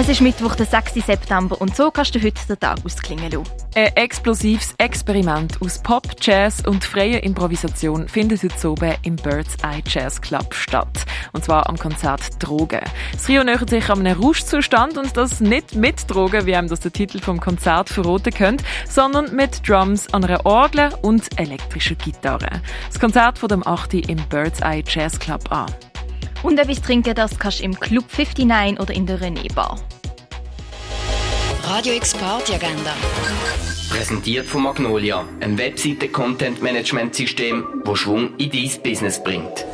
Es ist Mittwoch, der 6. September und so kannst du heute den Tag ausklingen lassen. Ein explosives Experiment aus Pop, Jazz und freier Improvisation findet heute oben im Bird's Eye Jazz Club statt. Und zwar am Konzert Drogen. Das Trio nähert sich an einem Rauschzustand und das nicht mit Drogen, wie einem das der Titel vom Konzert verraten könnte, sondern mit Drums an einer Orgel und elektrischer Gitarre. Das Konzert von dem 8. im Bird's Eye Jazz Club an. Und etwas trinken, das kannst du im Club 59 oder in der René Bar. Radio X Party Agenda. Präsentiert von Magnolia, einem Webseite-Content-Management-System, das Schwung in dein Business bringt.